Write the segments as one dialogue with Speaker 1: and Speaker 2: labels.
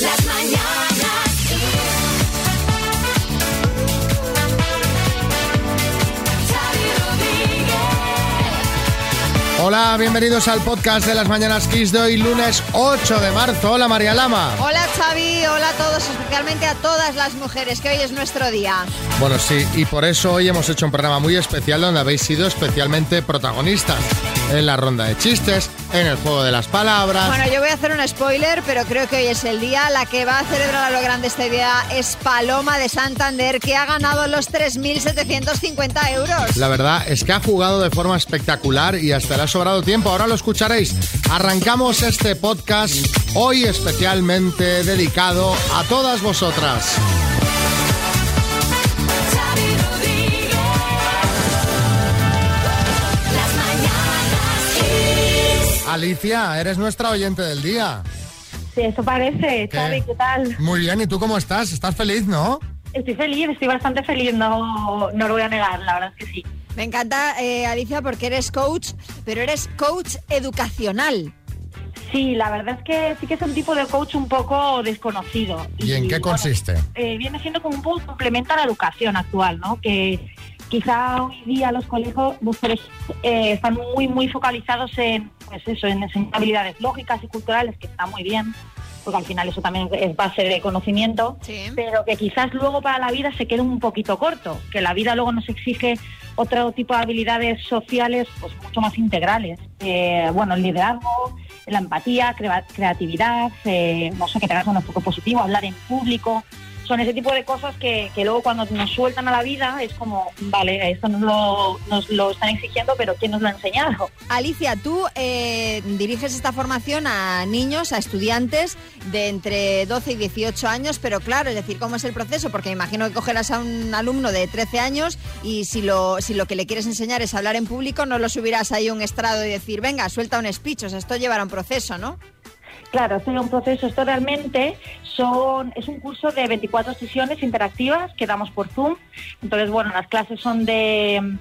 Speaker 1: Las mañanas.
Speaker 2: Hola, bienvenidos al podcast de las Mañanas Kiss de hoy, lunes 8 de marzo. Hola, María Lama.
Speaker 3: Hola Xavi, hola a todos, especialmente a todas las mujeres, que hoy es nuestro día.
Speaker 2: Bueno, sí, y por eso hoy hemos hecho un programa muy especial donde habéis sido especialmente protagonistas. En la ronda de chistes, en el juego de las palabras.
Speaker 3: Bueno, yo voy a hacer un spoiler, pero creo que hoy es el día. La que va a celebrar a lo grande este día es Paloma de Santander, que ha ganado los 3.750 euros.
Speaker 2: La verdad es que ha jugado de forma espectacular y hasta le ha sobrado tiempo. Ahora lo escucharéis. Arrancamos este podcast hoy especialmente dedicado a todas vosotras. Alicia, eres nuestra oyente del día.
Speaker 4: Sí, eso parece.
Speaker 2: ¿Qué?
Speaker 4: Xavi, ¿qué tal?
Speaker 2: Muy bien, ¿y tú cómo estás? ¿Estás feliz, no?
Speaker 4: Estoy feliz, estoy bastante feliz, no, no lo voy a negar, la verdad es que sí.
Speaker 3: Me encanta, eh, Alicia, porque eres coach, pero eres coach educacional.
Speaker 4: Sí, la verdad es que sí que es un tipo de coach un poco desconocido.
Speaker 2: ¿Y en qué
Speaker 4: bueno,
Speaker 2: consiste?
Speaker 4: eh, viene siendo como un poco complemento a la educación actual, ¿no? Que quizá hoy día los colegios los colegios, eh, están muy, muy focalizados en, pues eso, en enseñar habilidades lógicas y culturales, que está muy bien, porque al final eso también es base de conocimiento.
Speaker 3: Sí.
Speaker 4: pero que quizás luego para la vida se quede un poquito corto, que la vida luego nos exige otro tipo de habilidades sociales pues mucho más integrales. Eh, bueno, el liderazgo, la empatía, crea- creatividad, eh, no sé, que tengas un enfoque positivo, hablar en público. Son ese tipo de cosas que, que luego cuando nos sueltan a la vida es como, vale, esto nos lo, están exigiendo, pero ¿quién nos lo ha enseñado?
Speaker 3: Alicia, tú eh, diriges esta formación a niños, a estudiantes de entre 12 y 18 años, pero claro, es decir, ¿cómo es el proceso? Porque me imagino que cogerás a un alumno de 13 años y si lo, si lo que le quieres enseñar es hablar en público, no lo subirás ahí un estrado y decir, venga, suelta un speech, o sea, esto llevará un proceso, ¿no?
Speaker 4: Claro, esto es un proceso. Esto realmente son, es un curso de 24 sesiones interactivas que damos por Zoom. Entonces, bueno, las clases son de,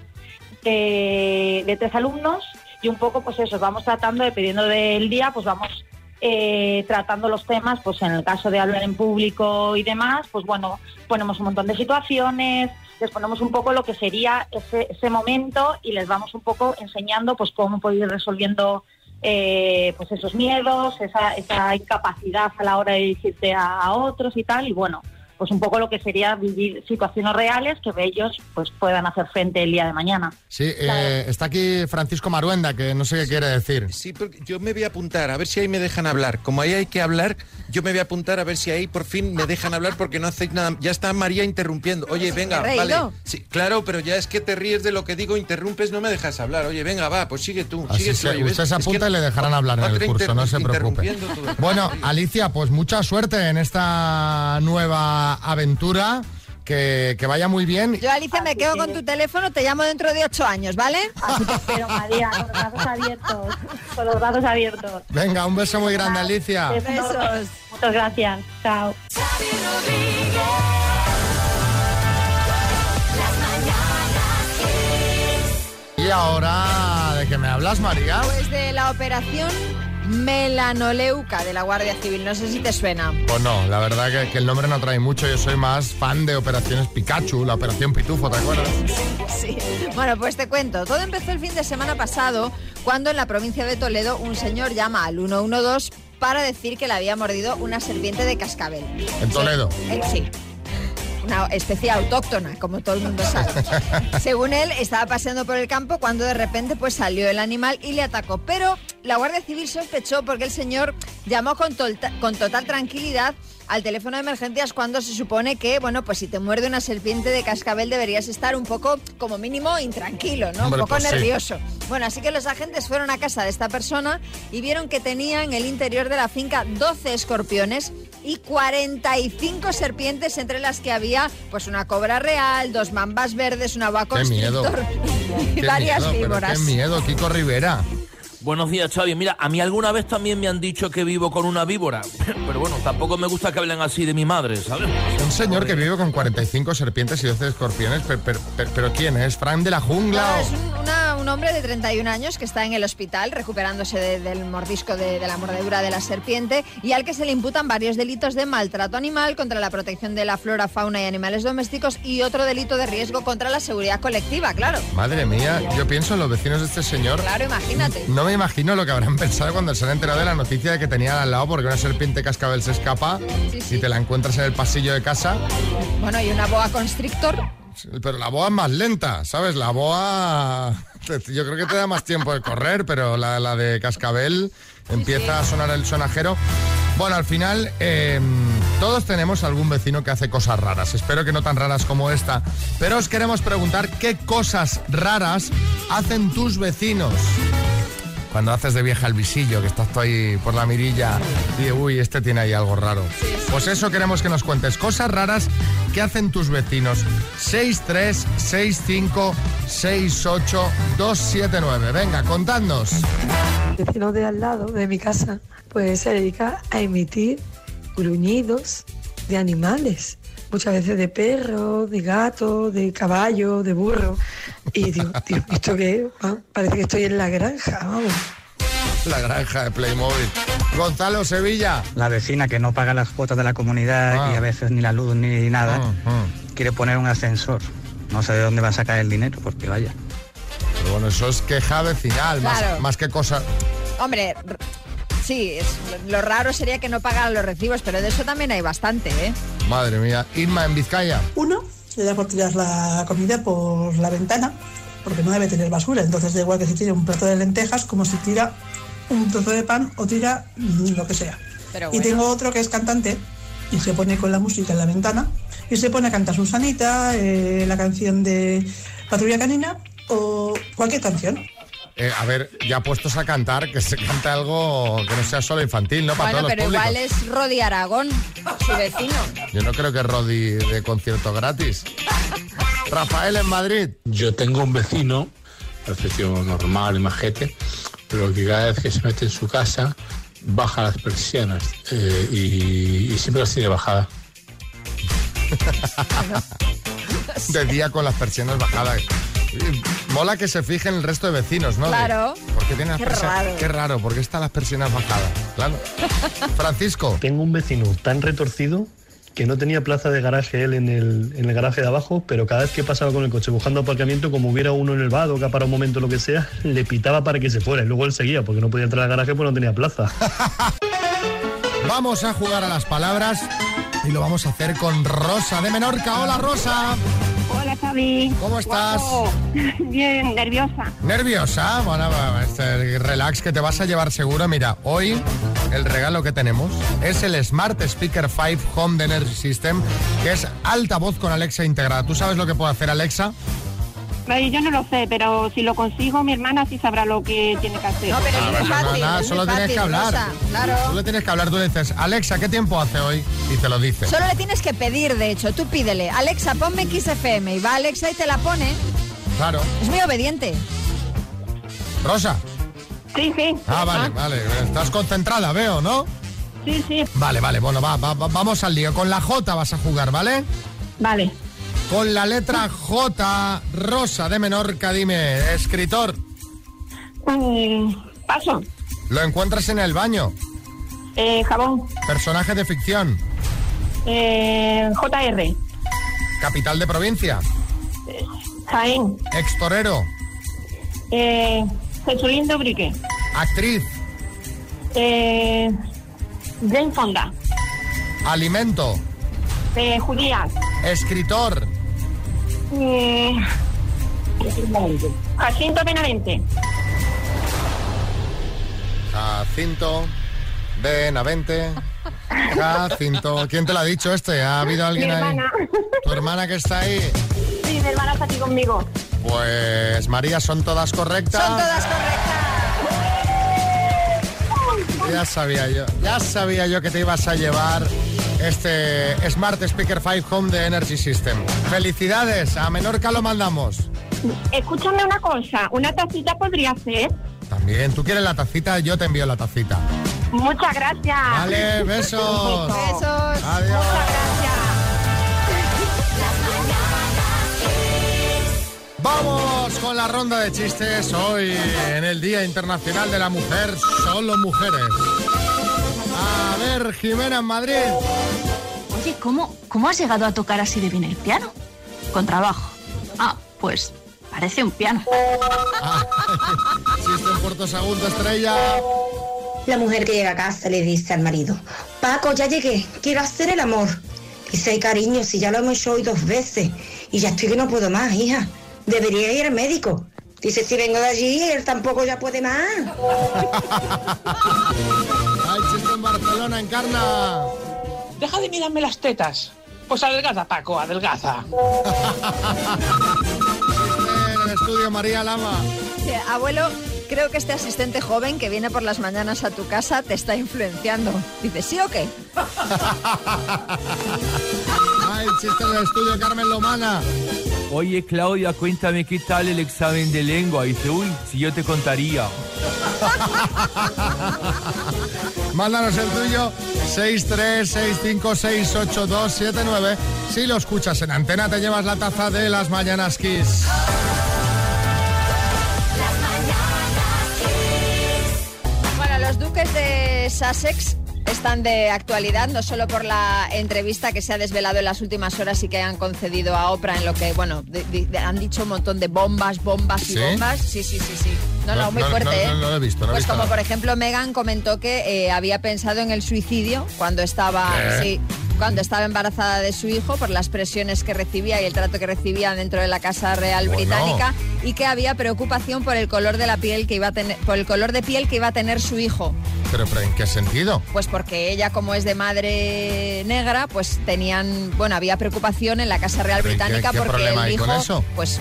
Speaker 4: de, tres alumnos y un poco, pues eso, vamos tratando, dependiendo del día, pues vamos eh, tratando los temas, pues en el caso de hablar en público y demás, pues bueno, ponemos un montón de situaciones, les ponemos un poco lo que sería ese, ese momento y les vamos un poco enseñando pues cómo poder ir resolviendo eh, pues esos miedos, esa, esa incapacidad a la hora de dirigirte a, a otros y tal, y bueno, pues un poco lo que sería vivir situaciones reales que ellos pues puedan hacer frente el día de mañana.
Speaker 2: Sí, eh, está aquí Francisco Maruenda, que no sé qué quiere decir.
Speaker 5: Sí, porque yo me voy a apuntar, a ver si ahí me dejan hablar. Como ahí hay que hablar, yo me voy a apuntar a ver si ahí por fin me dejan hablar porque no hacéis nada. Ya está María interrumpiendo. Oye, venga, vale. Sí, claro, pero ya es que te ríes de lo que digo, interrumpes, no me dejas hablar. Oye, venga, va, pues sigue tú.
Speaker 2: Así
Speaker 5: sigue tú, oye,
Speaker 2: usted se
Speaker 5: Es que
Speaker 2: apunta y le dejarán hablar en el curso, no se preocupe. Bueno. Alicia, pues mucha suerte en esta nueva aventura. Que, que vaya muy bien.
Speaker 3: Yo, Alicia, me
Speaker 4: Así
Speaker 3: quedo
Speaker 4: que-
Speaker 3: con tu teléfono, te llamo dentro de 8 años, ¿vale?
Speaker 4: Así te espero, María, con los brazos abiertos, con los brazos abiertos.
Speaker 2: Venga, un beso muy grande, Alicia.
Speaker 3: Besos.
Speaker 4: Muchas gracias. Chao.
Speaker 2: Y ahora, ¿de qué me hablas, María?
Speaker 3: Pues de la operación melanoleuca de la Guardia Civil, no sé si te suena.
Speaker 2: Pues no, la verdad que, que el nombre no trae mucho. Yo soy más fan de operaciones Pikachu, la operación Pitufo, ¿te acuerdas?
Speaker 3: Sí. Bueno, pues te cuento. Todo empezó el fin de semana pasado cuando en la provincia de Toledo un señor llama al 112 para decir que le había mordido una serpiente de cascabel.
Speaker 2: En Toledo.
Speaker 3: Eh, sí. Una especie autóctona, como todo el mundo sabe. Según él, estaba paseando por el campo cuando de repente pues salió el animal y le atacó. Pero la Guardia Civil sospechó porque el señor llamó con, con total tranquilidad al teléfono de emergencias cuando se supone que, bueno, pues si te muerde una serpiente de cascabel deberías estar un poco, como mínimo, intranquilo, ¿no?
Speaker 2: Hombre,
Speaker 3: un poco
Speaker 2: pues sí.
Speaker 3: nervioso. Bueno, así que los agentes fueron a casa de esta persona y vieron que tenía en el interior de la finca 12 escorpiones y 45 serpientes, entre las que había pues una cobra real, dos mambas verdes, una boa
Speaker 2: Qué miedo.
Speaker 3: constrictor y varias
Speaker 2: miedo,
Speaker 3: víboras.
Speaker 2: Qué miedo, Kiko Rivera.
Speaker 6: Buenos días, Xavi. Mira, a mí alguna vez también me han dicho que vivo con una víbora. Pero bueno, tampoco me gusta que hablen así de mi madre, ¿sabes?
Speaker 2: Un señor que vive con 45 serpientes y 12 escorpiones, pero, pero, pero- pero ¿quién es? ¿Fran de la jungla?
Speaker 3: No,
Speaker 2: o-
Speaker 3: es un, una- un hombre de 31 años que está en el hospital recuperándose de- del mordisco de, de la mordedura de la serpiente y al que se le imputan varios delitos de maltrato animal contra la protección de la flora, fauna y animales domésticos y otro delito de riesgo contra la seguridad colectiva, claro.
Speaker 2: Madre mía, yo pienso en los vecinos de este señor.
Speaker 3: Claro, imagínate.
Speaker 2: No me imagino lo que habrán pensado cuando se han enterado de la noticia de que tenían al lado porque una serpiente cascabel se escapa
Speaker 3: Sí, sí.
Speaker 2: y te la encuentras en el pasillo de casa.
Speaker 3: Bueno, y una boa constrictor.
Speaker 2: Pero la boa es más lenta, ¿sabes? La boa. Yo creo que te da más tiempo de correr, pero la, la de cascabel empieza a sonar el sonajero. Bueno, al final, eh, todos tenemos algún vecino que hace cosas raras. Espero que no tan raras como esta. Pero os queremos preguntar qué cosas raras hacen tus vecinos. Cuando haces de vieja el visillo, que estás tú ahí por la mirilla y uy, este tiene ahí algo raro. Pues eso queremos que nos cuentes. Cosas raras que hacen tus vecinos. 636568279. Venga, contadnos.
Speaker 7: El vecino de al lado de mi casa pues se dedica a emitir gruñidos de animales. Muchas veces de perro, de gato, de caballo, de burro. Y digo, tío, ¿esto qué es? Ah, Parece que estoy en la granja, vamos.
Speaker 2: La granja de Playmobil. Gonzalo Sevilla.
Speaker 8: La vecina que no paga las cuotas de la comunidad
Speaker 2: Ah.
Speaker 8: y a veces ni la luz ni nada,
Speaker 2: Ah, ah.
Speaker 8: quiere poner un ascensor. No sé de dónde va a sacar el dinero, porque vaya.
Speaker 2: Pero bueno, eso es queja vecinal, más,
Speaker 3: Claro.
Speaker 2: más que cosa.
Speaker 3: Hombre, sí, es- lo raro sería que no pagaran los recibos, pero de eso también hay bastante, ¿eh?
Speaker 2: Madre mía. Irma en Vizcaya.
Speaker 9: Uno le da por tirar la comida por la ventana, porque no debe tener basura. Entonces da igual que si tira un plato de lentejas como si tira un trozo de pan o tira mm, lo que sea.
Speaker 3: Pero
Speaker 9: Y tengo otro que es cantante y se pone con la música en la ventana y se pone a cantar Susanita, eh, la canción de Patrulla Canina o cualquier canción.
Speaker 2: Eh, a ver, ya puestos a cantar, que se cante algo que no sea solo infantil, ¿no? Para
Speaker 3: Bueno,
Speaker 2: todos
Speaker 3: pero
Speaker 2: los
Speaker 3: igual es Rodi Aragón, su vecino.
Speaker 2: Yo no creo que Rodi de concierto gratis. Rafael en Madrid.
Speaker 10: Yo tengo un vecino, tío normal y majete, pero que cada vez que se mete en su casa baja las persianas eh, y, y siempre las tiene bajadas.
Speaker 2: De día con las persianas bajadas. Mola que se fijen el resto de vecinos, ¿no? De-
Speaker 3: Claro.
Speaker 2: ¿Por qué tienen las
Speaker 3: Qué
Speaker 2: persianas?
Speaker 3: raro.
Speaker 2: Qué raro, ¿por qué están las persianas bajadas? Claro. Francisco.
Speaker 11: Tengo un vecino tan retorcido que no tenía plaza de garaje él en el, en el garaje de abajo, pero cada vez que pasaba con el coche buscando aparcamiento, como hubiera uno en el vado que ha parado un momento lo que sea, le pitaba para que se fuera. Y luego él seguía, porque no podía entrar al garaje pues no tenía plaza.
Speaker 2: Vamos a jugar a las palabras y lo vamos a hacer con Rosa de Menorca. Hola, Rosa.
Speaker 4: Xavi.
Speaker 2: ¿Cómo estás?
Speaker 4: Guapo. Bien, nerviosa.
Speaker 2: ¿Nerviosa? Bueno, este, relax, que te vas a llevar seguro. Mira, hoy el regalo que tenemos es el Smart Speaker 5 Home de Energy System, que es altavoz con Alexa integrada. ¿Tú sabes lo que puede hacer Alexa?
Speaker 4: Yo no lo sé, pero si lo consigo, mi hermana sí sabrá lo que tiene que hacer.
Speaker 3: No, pero es
Speaker 2: A ver,
Speaker 3: muy
Speaker 2: no,
Speaker 3: fácil. es
Speaker 2: solo
Speaker 3: muy
Speaker 2: tienes que hablar.
Speaker 3: Rosa, claro.
Speaker 2: le tienes que hablar, tú le dices, Alexa, ¿qué tiempo hace hoy? Y te lo dice.
Speaker 3: Solo le tienes que pedir, de hecho. Tú pídele, Alexa, ponme XFM. Y va Alexa y te la pone.
Speaker 2: Claro.
Speaker 3: Es muy obediente.
Speaker 2: Rosa.
Speaker 4: Sí, sí.
Speaker 2: Ah, vale, vale. Estás concentrada, veo, ¿no?
Speaker 4: Sí, sí.
Speaker 2: Vale, vale, bueno, va- va- vamos al lío. Con la J vas a jugar, ¿vale?
Speaker 4: Vale.
Speaker 2: Con la letra J, Rosa de Menorca, dime, escritor,
Speaker 4: Mm, paso.
Speaker 2: lo encuentras en el baño,
Speaker 4: Eh, jabón.
Speaker 2: personaje de ficción,
Speaker 4: Eh, JR.
Speaker 2: capital de provincia,
Speaker 4: Jaén.
Speaker 2: extorero,
Speaker 4: Eh, Jesulín Dubrique.
Speaker 2: actriz,
Speaker 4: Eh, Jane Fonda.
Speaker 2: alimento,
Speaker 4: Eh, Judías.
Speaker 2: escritor,
Speaker 4: Eh, Jacinto Benavente.
Speaker 2: Jacinto, Benavente, Jacinto. ¿Quién te lo ha dicho este? ¿Ha habido
Speaker 4: Mi
Speaker 2: alguien ahí?
Speaker 4: hermana.
Speaker 2: ¿Tu hermana que está ahí?
Speaker 4: Sí, mi hermana está aquí conmigo.
Speaker 2: Pues María, ¿son todas correctas?
Speaker 3: Son todas correctas.
Speaker 2: Ya sabía yo, ya sabía yo que te ibas a llevar este Smart Speaker 5 Home de Energy System. Felicidades, a Menorca lo mandamos.
Speaker 4: Escúchame una cosa, una tacita podría ser.
Speaker 2: También, tú quieres la tacita, yo te envío la tacita.
Speaker 4: Muchas gracias.
Speaker 2: Vale, besos.
Speaker 3: Besos.
Speaker 2: Adiós.
Speaker 4: Muchas gracias.
Speaker 2: Vamos con la ronda de chistes hoy en el Día Internacional de la Mujer, solo mujeres. A ver, Jimena en Madrid.
Speaker 12: Oye, ¿cómo, ¿cómo has llegado a tocar así de bien el piano? Con trabajo. Ah, pues parece un piano.
Speaker 2: Chiste en Puerto Sagunto, estrella.
Speaker 13: La mujer que llega a casa le dice al marido, Paco, ya llegué, quiero hacer el amor. Dice, "Ay, cariño, si ya lo hemos hecho hoy dos veces y ya estoy que no puedo más, hija. Debería ir al médico. Dice, si vengo de allí, él tampoco ya puede más.
Speaker 2: En Barcelona, encarna.
Speaker 14: Deja de mirarme las tetas. Pues adelgaza, Paco, adelgaza.
Speaker 2: En el estudio, María Lama.
Speaker 3: Sí, Abuelo, creo que este asistente joven que viene por las mañanas a tu casa te está influenciando. Dice, ¿sí o qué?
Speaker 2: Ay, chiste en el estudio, Carmen Lomana.
Speaker 15: Oye, Claudia, cuéntame qué tal el examen de lengua. Dice, uy, si yo te contaría.
Speaker 2: Mándanos el tuyo 636568279. Si lo escuchas en antena te llevas la taza de las mañanas Kiss.
Speaker 3: Bueno, los duques de Sussex están de actualidad, no solo por la entrevista que se ha desvelado en las últimas horas y que han concedido a Oprah, en lo que, bueno, de- de- han dicho un montón de bombas, bombas y
Speaker 2: ¿Sí?
Speaker 3: bombas. Sí, sí, sí, sí. No, no,
Speaker 2: No,
Speaker 3: muy
Speaker 2: no,
Speaker 3: fuerte,
Speaker 2: no,
Speaker 3: ¿eh?
Speaker 2: no, lo he visto, he
Speaker 3: pues
Speaker 2: visto
Speaker 3: como
Speaker 2: nada.
Speaker 3: por ejemplo Megan comentó que eh, había pensado en el suicidio cuando estaba,
Speaker 2: ¿Qué?
Speaker 3: sí, cuando estaba embarazada de su hijo por las presiones que recibía y el trato que recibía dentro de la Casa Real
Speaker 2: Bueno.
Speaker 3: Británica y que había preocupación por el color de la piel que iba a tener, por el color de piel que iba a tener su hijo.
Speaker 2: Pero, pero ¿en qué sentido?
Speaker 3: Pues porque ella, como es de madre negra, pues tenían, bueno, había preocupación en la Casa Real
Speaker 2: ¿Pero y qué-
Speaker 3: Británica
Speaker 2: qué
Speaker 3: porque el hijo,
Speaker 2: con eso?
Speaker 3: pues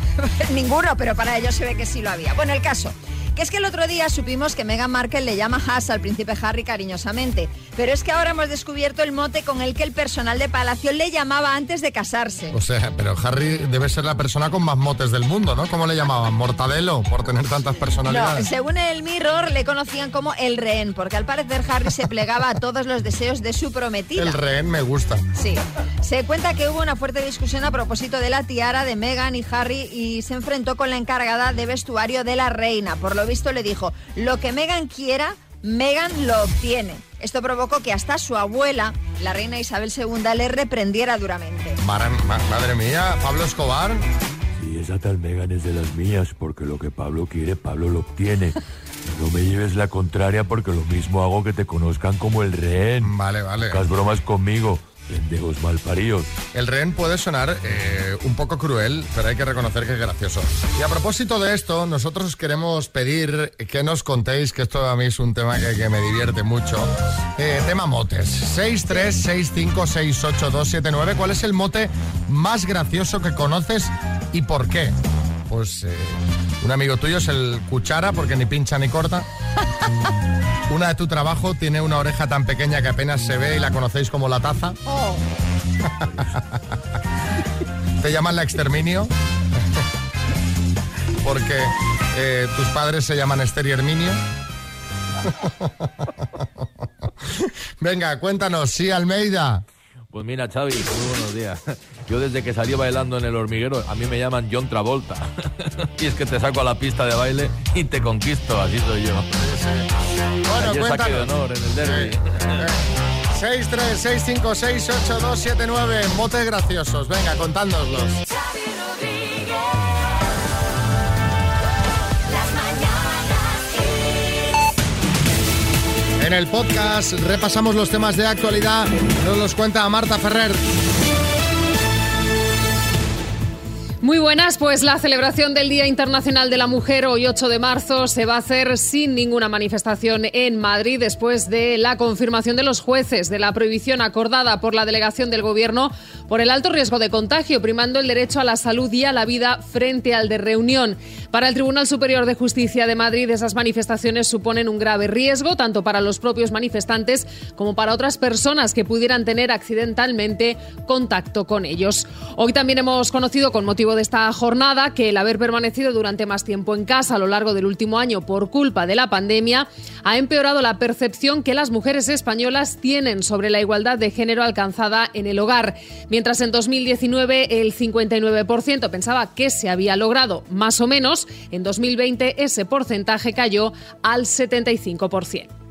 Speaker 3: ninguno, pero para ellos se ve que sí lo había. Bueno, el caso. Que es que el otro día supimos que Meghan Markle le llama Haas al príncipe Harry cariñosamente, pero es que ahora hemos descubierto el mote con el que el personal de Palacio le llamaba antes de casarse.
Speaker 2: O sea, pero Harry debe ser la persona con más motes del mundo, ¿no? ¿Cómo le llamaban? ¿Mortadelo? Por tener tantas
Speaker 3: No,
Speaker 2: personalidades.
Speaker 3: según el Mirror le conocían como el rehén, porque al parecer Harry se plegaba a todos los deseos de su prometida.
Speaker 2: El rehén me gusta.
Speaker 3: Sí. Se cuenta que hubo una fuerte discusión a propósito de la tiara de Meghan y Harry y se enfrentó con la encargada de vestuario de la reina. Por lo visto le dijo, lo que Meghan quiera, Meghan lo obtiene. Esto provocó que hasta su abuela, la reina Isabel II, le reprendiera duramente.
Speaker 2: Madre mía, Pablo Escobar.
Speaker 15: Sí, esa tal Megan es de las mías, porque lo que Pablo quiere, Pablo lo obtiene. No me lleves la contraria porque lo mismo hago que te conozcan como el rehén.
Speaker 2: Vale, vale.
Speaker 15: Las bromas conmigo, pendejos malparidos.
Speaker 2: El rehén puede sonar eh, un poco cruel, pero hay que reconocer que es gracioso. Y a propósito de esto, nosotros queremos pedir que nos contéis, que esto a mí es un tema que, que me divierte mucho. Eh, tema motes. 636568279. ¿Cuál es el mote más gracioso que conoces y por qué? Pues eh, un amigo tuyo es el cuchara porque ni pincha ni corta. Una de tu trabajo tiene una oreja tan pequeña que apenas se ve y la conocéis como la taza.
Speaker 3: Oh.
Speaker 2: ¿Te llaman la exterminio? Porque eh, tus padres se llaman Esther y Herminio. Venga, cuéntanos, sí, Almeida.
Speaker 6: Pues mira, Xavi, muy buenos días. Yo desde que salí bailando en el hormiguero, a mí me llaman John Travolta. y es que te saco a la pista de baile y te conquisto, así soy yo.
Speaker 2: Bueno,
Speaker 6: Ayer saqué de honor en el derby.
Speaker 2: 636568279, motes graciosos. Venga, contádnoslos. En el podcast repasamos los temas de actualidad. Nos los cuenta Marta Ferrer.
Speaker 16: Muy buenas, pues la celebración del Día Internacional de la Mujer hoy 8 de marzo se va a hacer sin ninguna manifestación en Madrid después de la confirmación de los jueces de la prohibición acordada por la delegación del Gobierno por el alto riesgo de contagio, primando el derecho a la salud y a la vida frente al de reunión. Para el Tribunal Superior de Justicia de Madrid, esas manifestaciones suponen un grave riesgo tanto para los propios manifestantes como para otras personas que pudieran tener accidentalmente contacto con ellos. Hoy también hemos conocido con motivo de esta jornada que el haber permanecido durante más tiempo en casa a lo largo del último año por culpa de la pandemia ha empeorado la percepción que las mujeres españolas tienen sobre la igualdad de género alcanzada en el hogar. Mientras en 2019 el 59% pensaba que se había logrado más o menos, en 2020 ese porcentaje cayó al 75%.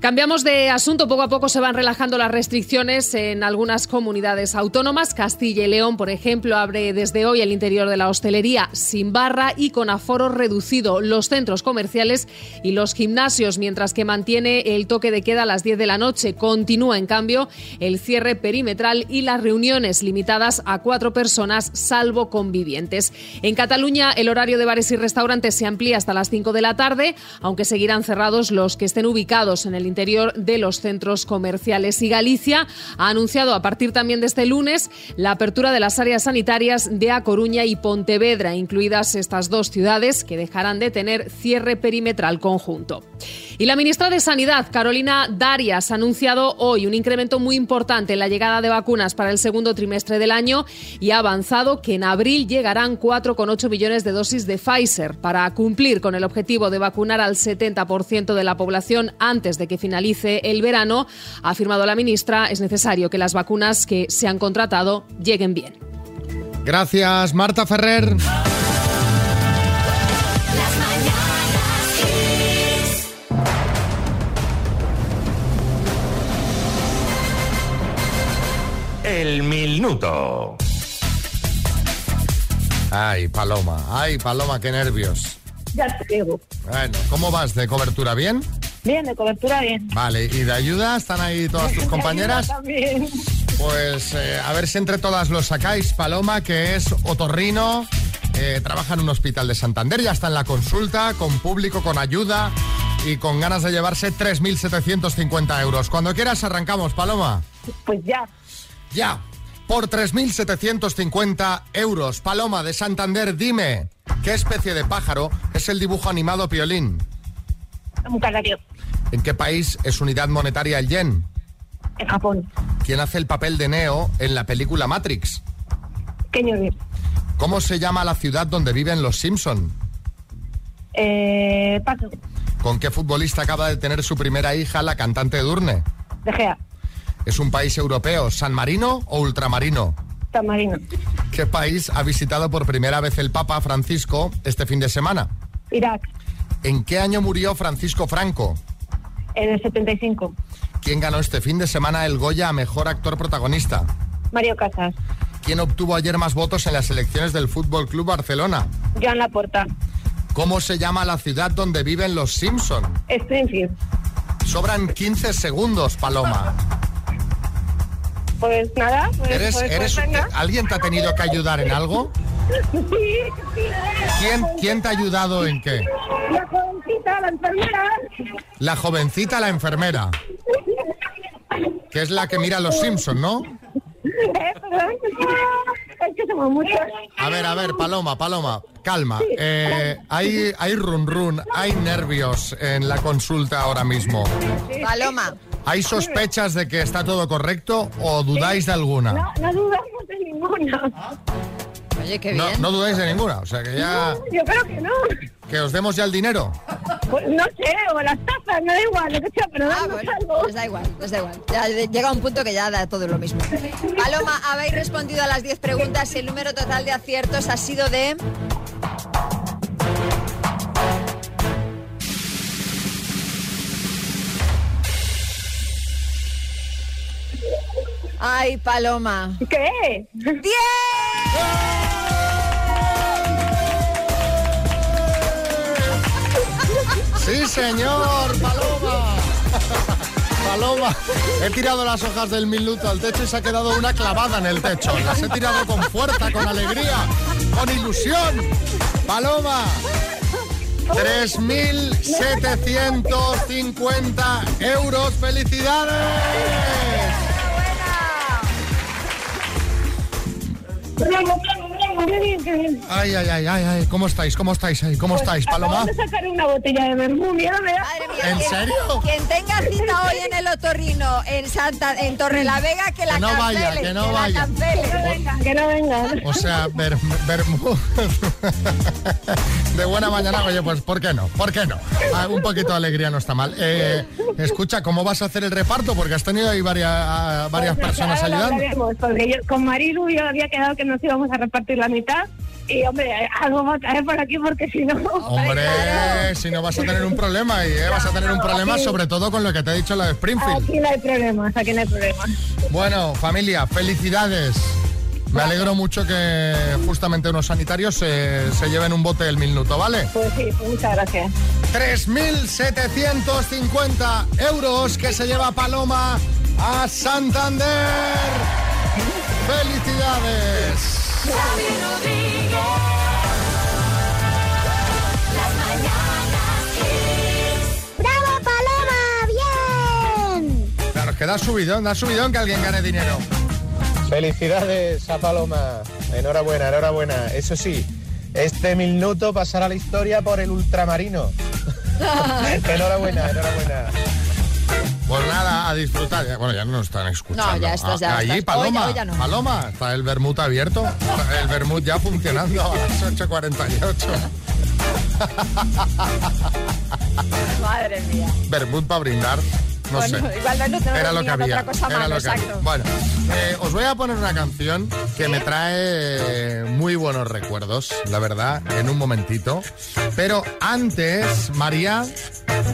Speaker 16: Cambiamos de asunto. Poco a poco se van relajando las restricciones en algunas comunidades autónomas. Castilla y León, por ejemplo, abre desde hoy el interior de la hostelería sin barra y con aforo reducido. Los centros comerciales y los gimnasios, mientras que mantiene el toque de queda a las 10 de la noche. Continúa, en cambio, el cierre perimetral y las reuniones limitadas a cuatro personas, salvo convivientes. En Cataluña, el horario de bares y restaurantes se amplía hasta las 5 de la tarde, aunque seguirán cerrados los que estén ubicados en el interior de los centros comerciales. Y Galicia ha anunciado a partir también de este lunes la apertura de las áreas sanitarias de A Coruña y Pontevedra, incluidas estas dos ciudades que dejarán de tener cierre perimetral conjunto. Y la ministra de Sanidad, Carolina Darias, ha anunciado hoy un incremento muy importante en la llegada de vacunas para el segundo trimestre del año y ha avanzado que en abril llegarán 4,8 millones de dosis de Pfizer para cumplir con el objetivo de vacunar al 70% de la población antes de que finalice el verano. Ha afirmado la ministra, es necesario que las vacunas que se han contratado lleguen bien.
Speaker 2: Gracias, Marta Ferrer.
Speaker 5: El minuto.
Speaker 2: Ay, Paloma, ay, Paloma, qué nervios.
Speaker 4: Ya te digo.
Speaker 2: Bueno, ¿cómo vas de cobertura? ¿Bien?
Speaker 4: Bien, de cobertura bien.
Speaker 2: Vale, ¿y de ayuda? ¿Están ahí todas tus compañeras?
Speaker 4: También.
Speaker 2: Pues eh, a ver si entre todas lo sacáis. Paloma, que es otorrino, eh, trabaja en un hospital de Santander, ya está en la consulta, con público, con ayuda y con ganas de llevarse 3.750 euros. Cuando quieras arrancamos, Paloma.
Speaker 4: Pues ya.
Speaker 2: Ya, por 3.750 euros. Paloma de Santander, dime, ¿qué especie de pájaro es el dibujo animado Piolín?
Speaker 4: Un canario.
Speaker 2: ¿En qué país es unidad monetaria el yen?
Speaker 4: En Japón.
Speaker 2: ¿Quién hace el papel de Neo en la película Matrix?
Speaker 4: Reeves.
Speaker 2: ¿Cómo se llama la ciudad donde viven los Simpson?
Speaker 4: Eh, paso.
Speaker 2: ¿Con qué futbolista acaba de tener su primera hija la cantante Durne?
Speaker 4: De Gea.
Speaker 2: ¿Es un país europeo, San Marino o ultramarino?
Speaker 4: San Marino.
Speaker 2: ¿Qué país ha visitado por primera vez el Papa Francisco este fin de semana?
Speaker 4: Irak.
Speaker 2: ¿En qué año murió Francisco Franco?
Speaker 4: En el 75.
Speaker 2: ¿Quién ganó este fin de semana el Goya a Mejor Actor Protagonista?
Speaker 4: Mario Casas.
Speaker 2: ¿Quién obtuvo ayer más votos en las elecciones del Fútbol Club Barcelona?
Speaker 4: Joan Laporta.
Speaker 2: ¿Cómo se llama la ciudad donde viven los Simpson?
Speaker 4: Springfield.
Speaker 2: Sobran 15 segundos, Paloma.
Speaker 4: Pues nada. Pues,
Speaker 2: ¿Eres,
Speaker 4: pues,
Speaker 2: eres,
Speaker 4: pues venga.
Speaker 2: ¿Alguien te ha tenido que ayudar en algo?
Speaker 4: Sí, sí.
Speaker 2: ¿Quién, ¿Quién te ha ayudado en qué?
Speaker 4: La jovencita, la enfermera.
Speaker 2: La jovencita, la enfermera, que es la que mira a los Simpson, ¿no?
Speaker 4: Perdón, Es que somos muchos.
Speaker 2: A ver, a ver, Paloma, Paloma, calma. Eh, hay, hay run run, hay nervios en la consulta ahora mismo.
Speaker 3: Paloma.
Speaker 2: ¿Hay sospechas de que está todo correcto o dudáis de alguna?
Speaker 4: No, no dudamos de ninguna.
Speaker 3: Oye, qué
Speaker 2: No,
Speaker 3: bien.
Speaker 2: no dudáis de ninguna, o sea que ya...
Speaker 4: No, yo creo que no.
Speaker 2: Que os demos ya el dinero.
Speaker 4: Pues no sé, o las tazas, me da igual, lo que sea, pero
Speaker 3: Ah,
Speaker 4: danos
Speaker 3: bueno,
Speaker 4: algo.
Speaker 3: les da igual, les da igual. Ya llega un punto que ya da todo lo mismo. Paloma, habéis respondido a las 10 preguntas y el número total de aciertos ha sido de... Ay, Paloma.
Speaker 4: ¿Qué?
Speaker 2: Sí, señor, Paloma. Paloma, he tirado las hojas del minuto al techo y se ha quedado una clavada en el techo. Las he tirado con fuerza, con alegría, con ilusión. Paloma, 3.750 euros. ¡Felicidades!
Speaker 4: Bravo, qué bien.
Speaker 17: qué bien.
Speaker 2: Ay, ay, ay, ay, ay, ¿cómo estáis? ¿Cómo estáis ahí? ¿Cómo estáis, Paloma?
Speaker 17: Acabamos de sacar una botella de vermú.
Speaker 2: ¿En serio?
Speaker 3: Quien tenga cita hoy en el otorrino en Santa, en Torrelavega, que la
Speaker 2: Que no vaya,
Speaker 3: cancele,
Speaker 2: que no
Speaker 3: la
Speaker 2: vaya.
Speaker 17: Que no que vengan.
Speaker 2: O sea, ver, vermú. De buena mañana, oye, pues ¿por qué no? ¿Por qué no? Ah, un poquito de alegría no está mal. Eh, escucha, ¿cómo vas a hacer el reparto? Porque has tenido ahí varias, a- varias
Speaker 17: Pues,
Speaker 2: personas
Speaker 17: lo
Speaker 2: ayudando.
Speaker 17: hablaremos, porque yo, con Marilu yo había quedado que nos íbamos a repartir la mitad. Y, hombre, algo va a caer por aquí porque si no...
Speaker 2: Hombre, si no vas a tener un problema y eh, vas a tener un problema
Speaker 17: aquí-
Speaker 2: sobre todo con lo que te ha dicho la de Springfield.
Speaker 17: Aquí no hay problemas, aquí no hay problemas.
Speaker 2: Bueno, familia, felicidades. Me alegro mucho que justamente unos sanitarios se, se lleven un bote del minuto, ¿vale?
Speaker 17: Pues sí, pues muchas gracias.
Speaker 2: 3.750 euros que se lleva Paloma a Santander. ¡Felicidades!
Speaker 1: Xavi Rodríguez. Las mañanas Kiss.
Speaker 18: ¡Bravo, Paloma! ¡Bien!
Speaker 2: Claro, es que da subidón, da subidón que alguien gane dinero.
Speaker 19: Felicidades a Paloma. Enhorabuena, enhorabuena. Eso sí, este minuto pasará a la historia por el ultramarino. enhorabuena, enhorabuena.
Speaker 2: Pues nada, a disfrutar. Ya- Bueno, ya no nos están escuchando.
Speaker 3: No, ya estás, ya
Speaker 2: Ah, Allí,
Speaker 3: estás.
Speaker 2: Paloma,
Speaker 3: Hoy- hoy ya no.
Speaker 2: Paloma, está el vermut abierto. Está El vermut ya funcionando a las 8.48.
Speaker 3: Madre mía.
Speaker 2: Vermut para brindar. No
Speaker 3: Bueno,
Speaker 2: sé.
Speaker 3: igual no tenemos
Speaker 2: Era lo que había.
Speaker 3: otra cosa
Speaker 2: era
Speaker 3: más,
Speaker 2: lo que había. Bueno, eh, os voy a poner una canción que me trae muy buenos recuerdos, la verdad, en un momentito. Pero antes, María,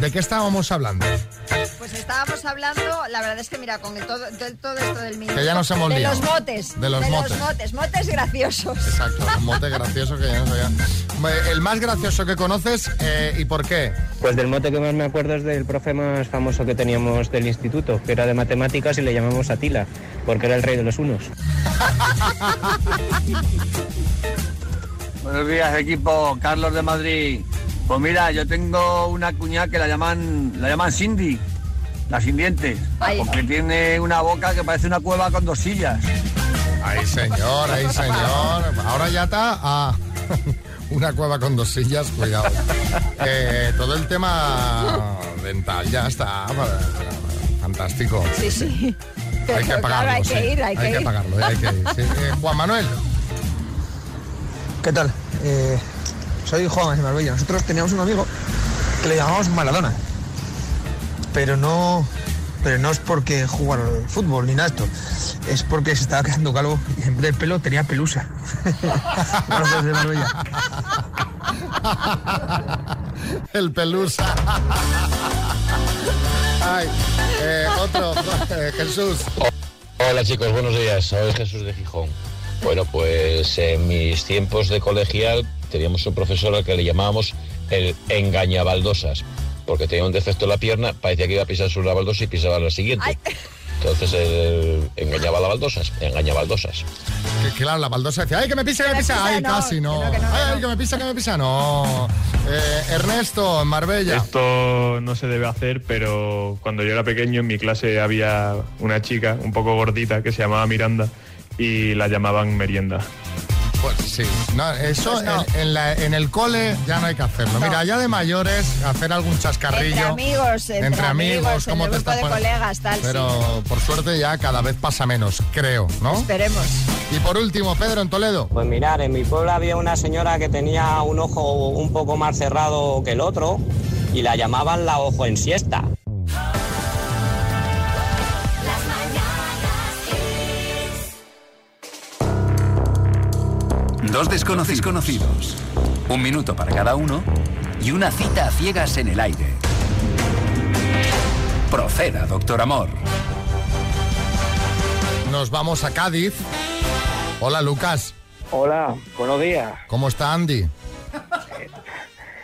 Speaker 2: ¿de qué estábamos hablando?
Speaker 3: Pues estábamos hablando, la verdad es que mira, con el todo, esto del minuto.
Speaker 2: Que ya nos hemos
Speaker 3: De
Speaker 2: liado.
Speaker 3: los motes.
Speaker 2: De los motes.
Speaker 3: los motes, motes graciosos.
Speaker 2: Exacto, un mote gracioso que ya no sabía. El más gracioso que conoces eh, y por qué.
Speaker 19: Pues del mote que más me acuerdo es del profe más famoso que teníamos del instituto, que era de matemáticas y le llamamos Atila, porque era el rey de los unos.
Speaker 20: Buenos días, equipo. Carlos de Madrid. Pues mira, yo tengo una cuñada que la llaman, la llaman Cindy, la sin dientes, porque tiene una boca que parece una cueva con dos sillas.
Speaker 2: Ay, señor, ay, señor. Ahora ya está a una cueva con dos sillas, cuidado. Eh, todo el tema dental ya está. Fantástico.
Speaker 3: Sí, sí.
Speaker 2: Hay que pagarlo.
Speaker 3: claro, hay
Speaker 2: sí.
Speaker 3: que ir, hay que ir.
Speaker 2: pagarlo, eh, hay que ir. sí. Eh, Juan Manuel.
Speaker 21: ¿Qué tal? Eh, soy Juan de Marbella. Nosotros teníamos un amigo que le llamábamos Maradona. Pero no, pero no es porque jugara al fútbol ni nada de esto. Es porque se estaba quedando calvo y en vez de pelo tenía pelusa. Abrazos de Marbella.
Speaker 2: El pelusa. Ay, eh, otro, eh, Jesús.
Speaker 22: Hola chicos, buenos días. Soy Jesús de Gijón. Bueno, pues en mis tiempos de colegial teníamos un profesor al que le llamábamos el engañabaldosas, porque tenía un defecto en la pierna, parecía que iba a pisar sobre la baldosa y pisaba la siguiente. Entonces él engañaba a la baldosas, engañabaldosas.
Speaker 2: Que claro, la baldosa decía, ¡ay, que me pisa, que me pisa! ¡Ay, casi no! ¡Ay, ay, que me pisa, que me pisa! No. Eh, Ernesto, en Marbella.
Speaker 11: Esto no se debe hacer, pero cuando yo era pequeño en mi clase había una chica un poco gordita que se llamaba Miranda y la llamaban merienda.
Speaker 2: Pues sí, no, eso
Speaker 3: Pues no.
Speaker 2: En, en la- en el cole ya no hay que hacerlo. Mira, ya de mayores, hacer algún chascarrillo.
Speaker 3: Entre amigos, entre, amigos, en
Speaker 2: ¿cómo
Speaker 3: el
Speaker 2: te
Speaker 3: grupo de colegas, tal,
Speaker 2: Pero por suerte ya cada vez pasa menos, creo, ¿no?
Speaker 3: Esperemos.
Speaker 2: Y por último, Pedro, en Toledo.
Speaker 19: Pues mirar, en mi pueblo había una señora que tenía un ojo un poco más cerrado que el otro y la llamaban la ojo en siesta.
Speaker 23: Dos desconocidos conocidos, un minuto para cada uno y una cita a ciegas en el aire. Proceda, doctor Amor.
Speaker 2: Nos vamos a Cádiz. Hola, Lucas.
Speaker 19: Hola, buenos días.
Speaker 2: ¿Cómo está Andy?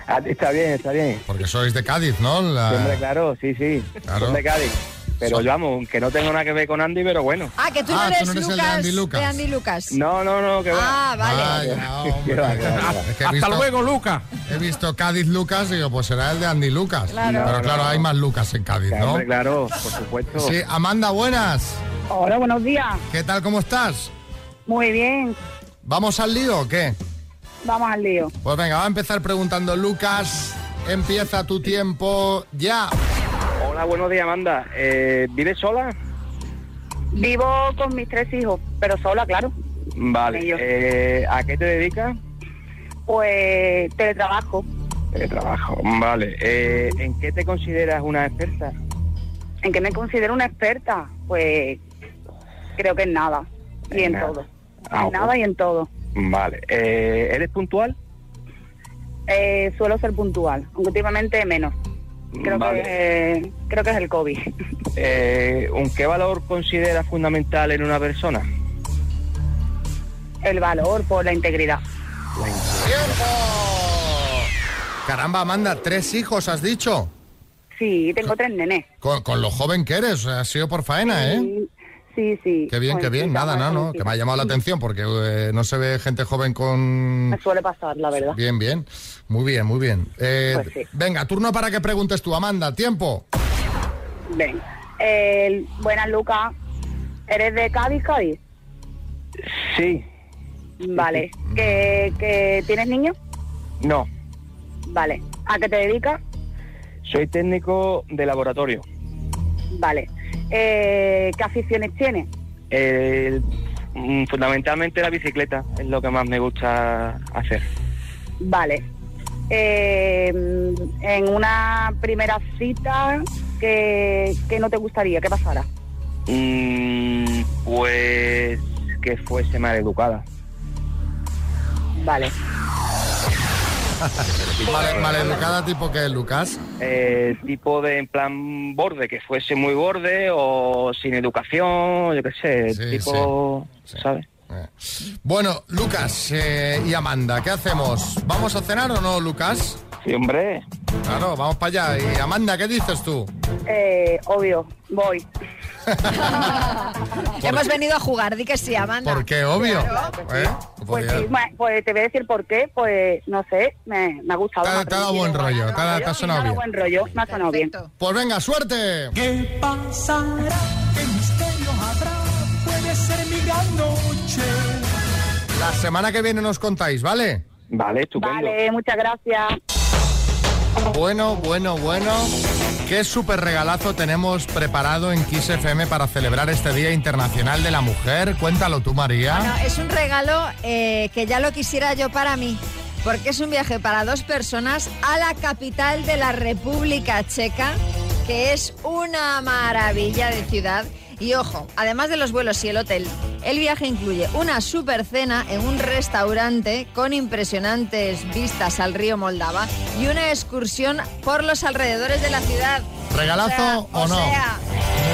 Speaker 19: Ah, está bien, está bien.
Speaker 2: Porque sois de Cádiz, ¿no? La-
Speaker 19: Hombre, claro, sí, sí.
Speaker 2: Claro.
Speaker 19: Son de Cádiz. Pero yo amo, que no tengo nada que ver con Andy, pero bueno.
Speaker 3: Ah, que tú no
Speaker 2: Ah,
Speaker 3: eres,
Speaker 2: tú no eres el de
Speaker 3: Lucas,
Speaker 2: Andy Lucas.
Speaker 3: de Andy Lucas.
Speaker 19: No, no, no, que va.
Speaker 3: Ah, vale.
Speaker 2: Hombre.
Speaker 19: Va, qué va, qué va.
Speaker 2: Es que he visto-
Speaker 5: Luca.
Speaker 2: He visto Cádiz Lucas y digo, pues será el de Andy Lucas.
Speaker 19: Claro.
Speaker 2: Pero
Speaker 19: No,
Speaker 2: claro,
Speaker 19: no.
Speaker 2: hay más Lucas en Cádiz, ¿no?
Speaker 19: Hombre, claro, por supuesto.
Speaker 2: Sí, Amanda, buenas.
Speaker 17: Hola, buenos días.
Speaker 2: ¿Qué tal, cómo estás?
Speaker 17: Muy bien.
Speaker 2: ¿Vamos al lío o qué?
Speaker 17: vamos al lío.
Speaker 2: Pues venga, va a empezar preguntando Lucas. Empieza tu tiempo ya.
Speaker 24: Hola, buenos días, Amanda. Eh, ¿Vives sola?
Speaker 17: Vivo con mis tres hijos, pero sola, claro.
Speaker 24: Vale. Eh, ¿A qué te dedicas?
Speaker 17: Pues teletrabajo.
Speaker 24: trabajo. Vale. Eh, ¿En qué te consideras una experta?
Speaker 17: ¿En qué me considero una experta? Pues creo que en nada. Y
Speaker 24: En
Speaker 17: todo.
Speaker 24: Ah,
Speaker 17: en nada y en todo.
Speaker 24: Vale. Eh, ¿Eres puntual?
Speaker 17: Eh, suelo ser puntual, aunque últimamente menos. Creo,
Speaker 24: Vale.
Speaker 17: que, eh, creo que es el COVID.
Speaker 24: Eh, ¿un ¿Qué valor consideras fundamental en una persona?
Speaker 17: El valor por la integridad.
Speaker 2: Caramba, Amanda, tres hijos has dicho.
Speaker 17: Sí, tengo tres nenes.
Speaker 2: Con, con lo joven que eres, ha sido por faena, ¿eh?
Speaker 17: Sí, sí.
Speaker 2: Qué bien, qué bien. Nada, nada, no, que me ha llamado la atención porque eh, no se ve gente joven con...
Speaker 17: Me suele pasar, la verdad.
Speaker 2: Bien, bien. Muy bien, muy bien. Eh,
Speaker 17: Pues sí.
Speaker 2: Venga, turno para que preguntes tú, Amanda. Tiempo.
Speaker 17: Ven. Eh, buenas, Lucas. ¿Eres de Cádiz, Cádiz?
Speaker 24: Sí.
Speaker 17: Vale. ¿Que, que tienes niños?
Speaker 24: No.
Speaker 17: Vale. ¿A qué te dedicas?
Speaker 24: Soy técnico de laboratorio.
Speaker 17: Vale. Eh, ¿Qué aficiones tienes?
Speaker 24: Eh, mm, fundamentalmente la bicicleta es lo que más me gusta hacer.
Speaker 17: Vale. Eh, en una primera cita, ¿qué, qué no te gustaría que pasara?
Speaker 24: Mm, pues que fuese mal educada.
Speaker 17: Vale.
Speaker 2: Vale, maleducada tipo que Lucas.
Speaker 24: Eh, tipo de en plan borde, que fuese muy borde o sin educación, yo qué sé,
Speaker 2: Sí,
Speaker 24: tipo, ¿sabes?
Speaker 2: Bueno, Lucas eh, y Amanda, ¿qué hacemos? ¿Vamos a cenar o no, Lucas?
Speaker 24: Sí, hombre.
Speaker 2: Claro, vamos para allá. Y Amanda, ¿qué dices tú?
Speaker 17: Eh, obvio, voy.
Speaker 3: Hemos venido a jugar, di que sí, Amanda.
Speaker 2: Porque obvio. ¿eh?
Speaker 17: Pues, sí, ma- pues te voy a decir por qué, pues no sé, me, me ha gustado.
Speaker 2: Te ha-
Speaker 17: me ha
Speaker 2: te ha dado buen rollo, te ha- te ha sonado
Speaker 17: me ha dado
Speaker 2: bien.
Speaker 17: buen rollo, me ha sonado bien.
Speaker 2: Pues venga, suerte.
Speaker 1: ¿Qué pasará? ¿Qué misterio habrá? Puede ser mi gran noche.
Speaker 2: La semana que viene nos contáis, ¿vale?
Speaker 24: Vale, estupendo.
Speaker 17: Vale, muchas gracias.
Speaker 2: Bueno, bueno, bueno. Qué súper regalazo tenemos preparado en Kiss FM para celebrar este Día Internacional de la Mujer. Cuéntalo tú, María.
Speaker 3: Bueno, es un regalo eh, que ya lo quisiera yo para mí, porque es un viaje para dos personas a la capital de la República Checa, que es una maravilla de ciudad. Y ojo, además de los vuelos y el hotel, el viaje incluye una super cena en un restaurante con impresionantes vistas al río Moldava y una excursión por los alrededores de la ciudad.
Speaker 2: ¿Regalazo o,
Speaker 3: o
Speaker 2: no?
Speaker 3: sea-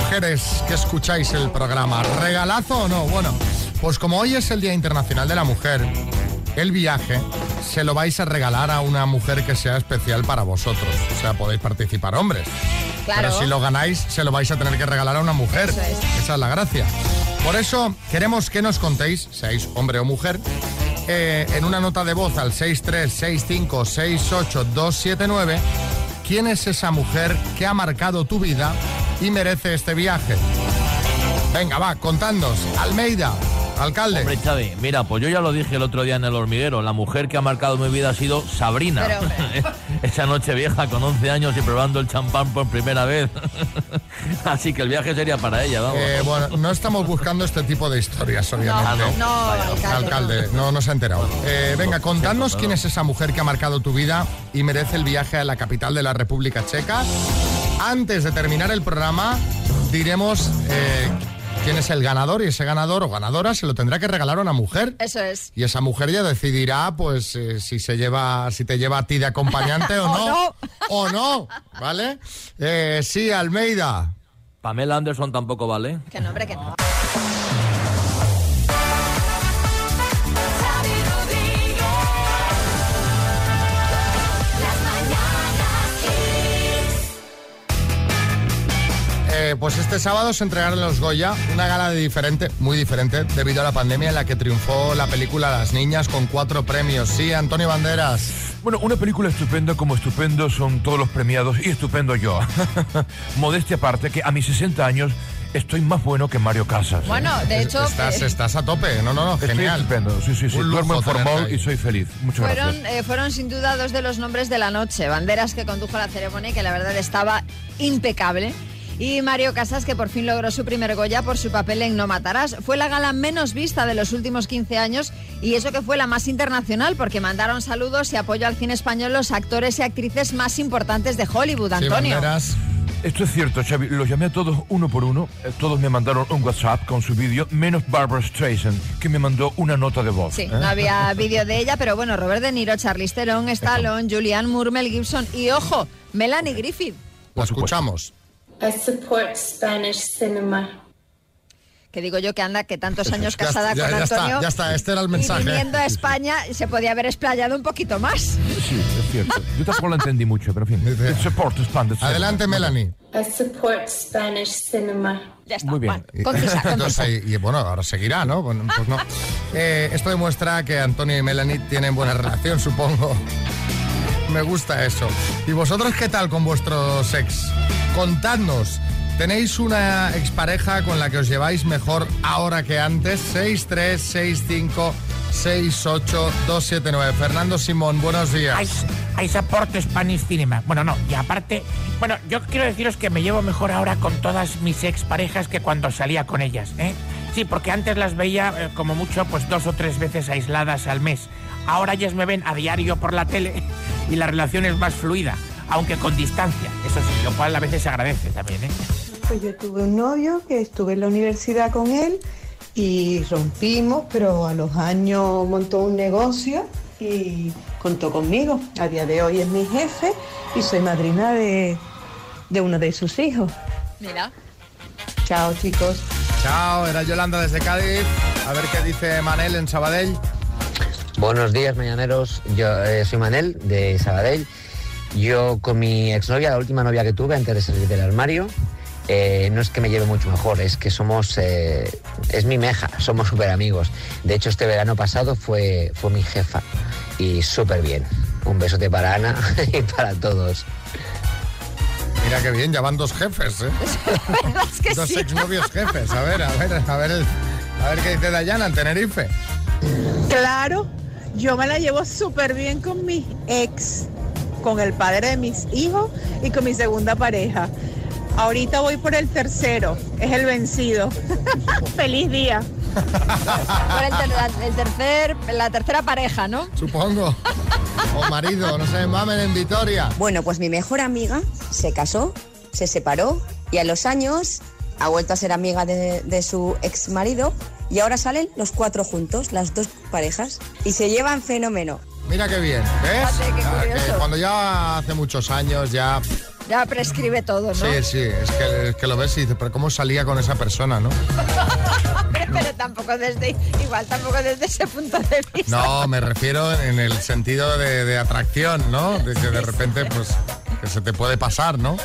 Speaker 2: Mujeres que escucháis el programa, ¿regalazo o no? Bueno, pues como hoy es el Día Internacional de la Mujer, el viaje se lo vais a regalar a una mujer que sea especial para vosotros. O sea, podéis participar hombres.
Speaker 3: Claro.
Speaker 2: Pero si lo ganáis, se lo vais a tener que regalar a una mujer.
Speaker 3: Eso es.
Speaker 2: Esa es la gracia. Por eso queremos que nos contéis, seáis hombre o mujer, eh, en una nota de voz al 636568279, quién es esa mujer que ha marcado tu vida y merece este viaje. Venga, va, contadnos. Almeida, alcalde.
Speaker 6: Hombre, Xavi, mira, pues yo ya lo dije el otro día en el hormiguero. La mujer que ha marcado mi vida ha sido Sabrina. Esa noche vieja con 11 años y probando el champán por primera vez. Así que el viaje sería para ella, vamos.
Speaker 2: Eh, bueno, no estamos buscando este tipo de historias, obviamente.
Speaker 3: No, alcalde.
Speaker 2: Alcalde, no, no se ha enterado. Eh, venga, contadnos quién
Speaker 6: no.
Speaker 2: es esa mujer que ha marcado tu vida y merece el viaje a la capital de la República Checa. Antes de terminar el programa, diremos eh, quién es el ganador y ese ganador o ganadora se lo tendrá que regalar a una mujer.
Speaker 3: Eso es.
Speaker 2: Y esa mujer ya decidirá, pues, eh, si se lleva, si te lleva a ti de acompañante o
Speaker 3: O
Speaker 2: no.
Speaker 3: no.
Speaker 2: O no, ¿vale? Eh, sí, Almeida.
Speaker 6: Pamela Anderson tampoco vale.
Speaker 3: Que no, hombre, que no.
Speaker 2: Eh, pues este sábado se entregaron los Goya, una gala de diferente, muy diferente, debido a la pandemia en la que triunfó la película Las Niñas con cuatro premios. Sí, Antonio Banderas.
Speaker 15: Bueno, una película estupenda como estupendo son todos los premiados y estupendo yo. Modestia aparte que a mis 60 años estoy más bueno que Mario Casas. ¿eh?
Speaker 3: Bueno, de hecho,
Speaker 2: Estás, estás a tope, no, no, no,
Speaker 15: Estoy
Speaker 2: genial.
Speaker 15: estupendo, sí, sí, sí.
Speaker 2: Un
Speaker 15: Duermo en y soy feliz. Muchas
Speaker 3: fueron,
Speaker 15: gracias.
Speaker 3: eh, fueron sin duda dos de los nombres de la noche. Banderas que condujo la ceremonia y que la verdad estaba impecable. Y Mario Casas, que por fin logró su primer Goya por su papel en No Matarás. Fue la gala menos vista de los últimos 15 años y eso que fue la más internacional, porque mandaron saludos y apoyo al cine español los actores y actrices más importantes de Hollywood, Antonio.
Speaker 15: Esto es cierto, Xavi. Los llamé a todos uno por uno. Eh, Todos me mandaron un WhatsApp con su vídeo, menos Barbara Streisand, que me mandó una nota de voz.
Speaker 3: Sí,
Speaker 15: ¿eh?
Speaker 3: no había vídeo de ella, pero bueno, Robert De Niro, Charlize Theron, Stallone, Julianne Moore, Mel Gibson y, ojo, Melanie Griffith.
Speaker 2: La escuchamos.
Speaker 25: I support Spanish cinema.
Speaker 3: Que digo yo que anda, que tantos años
Speaker 2: Ya-
Speaker 3: casada
Speaker 2: ya-
Speaker 3: con
Speaker 2: ya está,
Speaker 3: Antonio.
Speaker 2: ya está, este era el
Speaker 3: Y
Speaker 2: mensaje.
Speaker 3: viniendo a España se podía haber explayado un poquito más.
Speaker 15: Sí, es cierto. Yo tampoco lo entendí mucho, pero en fin. It supports Spanish cinema.
Speaker 2: Adelante, Melanie.
Speaker 25: I support Spanish cinema.
Speaker 3: Ya está.
Speaker 15: Muy bien.
Speaker 3: Concisa, concisa.
Speaker 2: y, y, bueno, ahora seguirá, ¿no? Bueno, pues no. Eh, esto demuestra que Antonio y Melanie tienen buena relación, supongo. Me gusta eso. ¿Y vosotros qué tal con vuestros ex? Contadnos. ¿Tenéis una expareja con la que os lleváis mejor ahora que antes? 6365 68279. Fernando Simón, buenos días.
Speaker 26: I support Spanish Cinema. Bueno, no, y aparte, bueno, yo quiero deciros que me llevo mejor ahora con todas mis exparejas que cuando salía con ellas, ¿eh? Sí, porque antes las veía eh, como mucho, pues dos o tres veces aisladas al mes. Ahora ellas me ven a diario por la tele y la relación es más fluida, aunque con distancia. Eso sí, lo cual a veces se agradece también, ¿eh?
Speaker 27: Pues yo tuve un novio que estuve en la universidad con él y rompimos, pero a los años montó un negocio y contó conmigo. A día de hoy es mi jefe y soy madrina de, de uno de sus hijos.
Speaker 3: Mira.
Speaker 27: Chao chicos.
Speaker 2: Chao, era Yolanda desde Cádiz. A ver qué dice Manel en Sabadell.
Speaker 28: Buenos días, mañaneros. Yo eh, soy Manel, de Sabadell. Yo con mi exnovia, la última novia que tuve antes de salir del armario, eh, no es que me lleve mucho mejor, es que somos... eh, es mi meja, somos súper amigos. De hecho, este verano pasado fue, fue mi jefa y súper bien. Un besote para Ana y para todos.
Speaker 2: Mira qué bien, ya van dos jefes, ¿eh? dos exnovios jefes. A ver, a ver, a ver, el- a ver qué dice Dayana en Tenerife.
Speaker 29: Claro, yo me la llevo súper bien con mi ex, con el padre de mis hijos y con mi segunda pareja. Ahorita voy por el tercero, es el vencido. Feliz día.
Speaker 3: Por el, ter- la- el tercer, la tercera pareja, ¿no?
Speaker 2: Supongo. O marido, no sé, mamen en Vitoria.
Speaker 30: Bueno, pues mi mejor amiga se casó, se separó y a los años ha vuelto a ser amiga de, de su ex marido y ahora salen los cuatro juntos, las dos parejas, y se llevan fenómeno.
Speaker 2: Mira qué bien, ¿ves?
Speaker 3: Fíjate, qué
Speaker 2: Ah, que cuando ya hace muchos años ya...
Speaker 3: Ya prescribe todo, ¿no?
Speaker 2: Sí, sí, es que, es que lo ves y dices, pero ¿cómo salía con esa persona, no?
Speaker 3: Pero tampoco desde, igual tampoco desde ese punto de vista.
Speaker 2: No, me refiero en el sentido de, de atracción, ¿no? De que de repente, pues, que se te puede pasar, ¿no?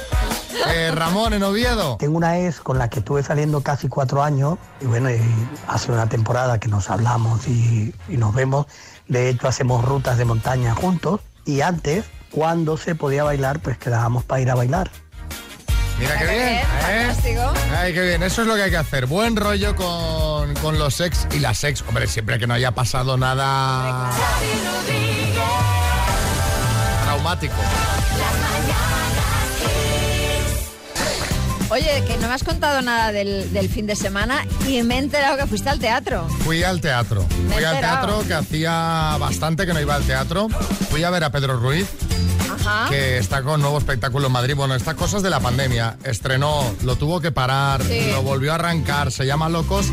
Speaker 2: Eh, Ramón, en Oviedo.
Speaker 31: Tengo una ex con la que estuve saliendo casi cuatro años y bueno, y hace una temporada que nos hablamos y, y nos vemos. De hecho, hacemos rutas de montaña juntos y antes, cuando se podía bailar, pues quedábamos para ir a bailar.
Speaker 2: Mira qué bien, ¿eh? Ay, qué bien, eso es lo que hay que hacer. Buen rollo con, con los ex y las ex. Hombre, siempre que no haya pasado nada traumático.
Speaker 3: Oye, que no me has contado nada del, del fin de semana y me he enterado que fuiste al teatro.
Speaker 2: Fui al teatro.
Speaker 3: Me
Speaker 2: Fui al teatro que hacía bastante que no iba al teatro. Fui a ver a Pedro Ruiz.
Speaker 3: Ajá.
Speaker 2: que está con nuevo espectáculo en Madrid. Bueno, estas cosas de la pandemia. Estrenó, lo tuvo que parar,
Speaker 3: Sí.
Speaker 2: lo volvió a arrancar, se llama Locos.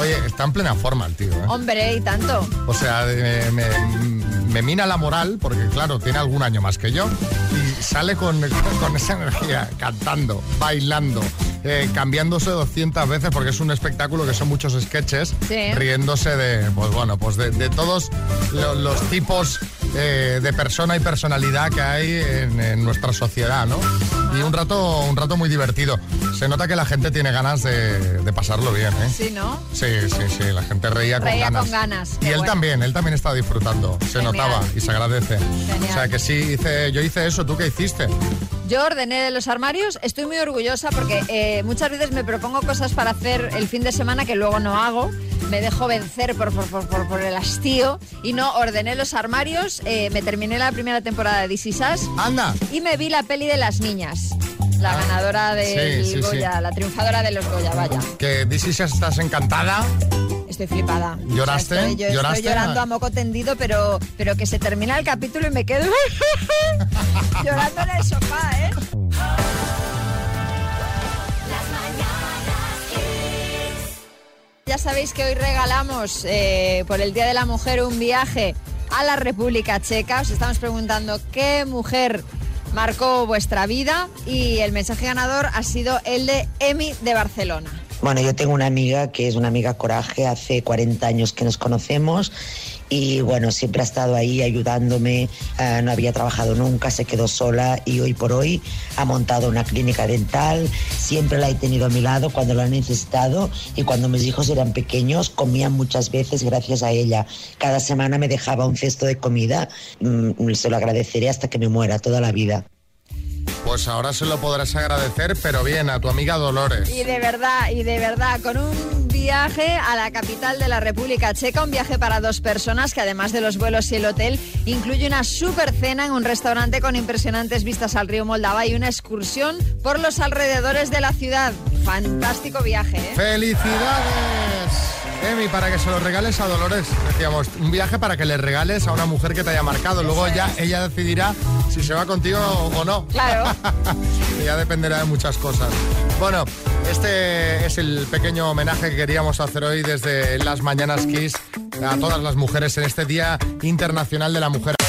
Speaker 2: Oye, está en plena forma el tío. ¿eh?
Speaker 3: Hombre, y tanto.
Speaker 2: O sea, me, me- me mina la moral, porque claro, tiene algún año más que yo, y sale con, con esa energía, cantando, bailando, eh, cambiándose 200 veces, porque es un espectáculo que son muchos sketches,
Speaker 3: Sí.
Speaker 2: riéndose de, pues bueno, pues de, de todos lo- los tipos eh, de persona y personalidad que hay en, en nuestra sociedad, ¿no? Y un rato, un rato muy divertido. Se nota que la gente tiene ganas de, de pasarlo bien, ¿eh?
Speaker 3: Sí, ¿no?
Speaker 2: Sí, sí, sí, la gente reía,
Speaker 3: Reía
Speaker 2: con ganas.
Speaker 3: con ganas.
Speaker 2: Y él
Speaker 3: bueno.
Speaker 2: también, él también estaba disfrutando, se
Speaker 3: Genial.
Speaker 2: notaba y se agradece.
Speaker 3: Genial.
Speaker 2: O sea que sí, hice, yo hice eso, ¿tú qué hiciste?
Speaker 3: Yo ordené de los armarios, estoy muy orgullosa porque eh, muchas veces me propongo cosas para hacer el fin de semana que luego no hago. Me dejo vencer por, por, por, por- por el hastío y no ordené los armarios. eh, me terminé la primera temporada de This Is Us
Speaker 2: ¡Anda!
Speaker 3: y me vi la peli de las niñas. La ganadora del
Speaker 2: Ah, sí, sí,
Speaker 3: Goya,
Speaker 2: sí.
Speaker 3: la triunfadora de los Goya, vaya.
Speaker 2: Que dices ya estás encantada.
Speaker 3: Estoy flipada.
Speaker 2: ¿Lloraste?
Speaker 3: O sea, estoy, yo
Speaker 2: ¿Lloraste?
Speaker 3: estoy llorando a moco tendido, pero, pero que se termina el capítulo y me quedo llorando en el sofá, ¿eh? Ya sabéis que hoy regalamos eh, por el Día de la Mujer un viaje a la República Checa. Os estamos preguntando qué mujer marcó vuestra vida y el mensaje ganador ha sido el de Emi de Barcelona.
Speaker 32: Bueno, yo tengo una amiga que es una amiga coraje, hace 40 años que nos conocemos y bueno, siempre ha estado ahí ayudándome, eh, no había trabajado nunca, se quedó sola y hoy por hoy ha montado una clínica dental, siempre la he tenido a mi lado cuando lo he necesitado y cuando mis hijos eran pequeños comían muchas veces gracias a ella. Cada semana me dejaba un cesto de comida, mm, se lo agradeceré hasta que me muera toda la vida.
Speaker 2: Pues ahora se lo podrás agradecer, pero bien, a tu amiga Dolores.
Speaker 3: Y de verdad, y de verdad, con un viaje a la capital de la República Checa, un viaje para dos personas que además de los vuelos y el hotel, incluye una super cena en un restaurante con impresionantes vistas al río Moldava y una excursión por los alrededores de la ciudad. Fantástico viaje, ¿eh?
Speaker 2: ¡Felicidades! Emi, para que se lo regales a Dolores. Decíamos, un viaje para que le regales a una mujer que te haya marcado. Luego ya ella decidirá si se va contigo o no.
Speaker 3: Claro.
Speaker 2: ya dependerá de muchas cosas. Bueno, este es el pequeño homenaje que queríamos hacer hoy desde las Mañanas Kiss a todas las mujeres en este Día Internacional de la Mujer.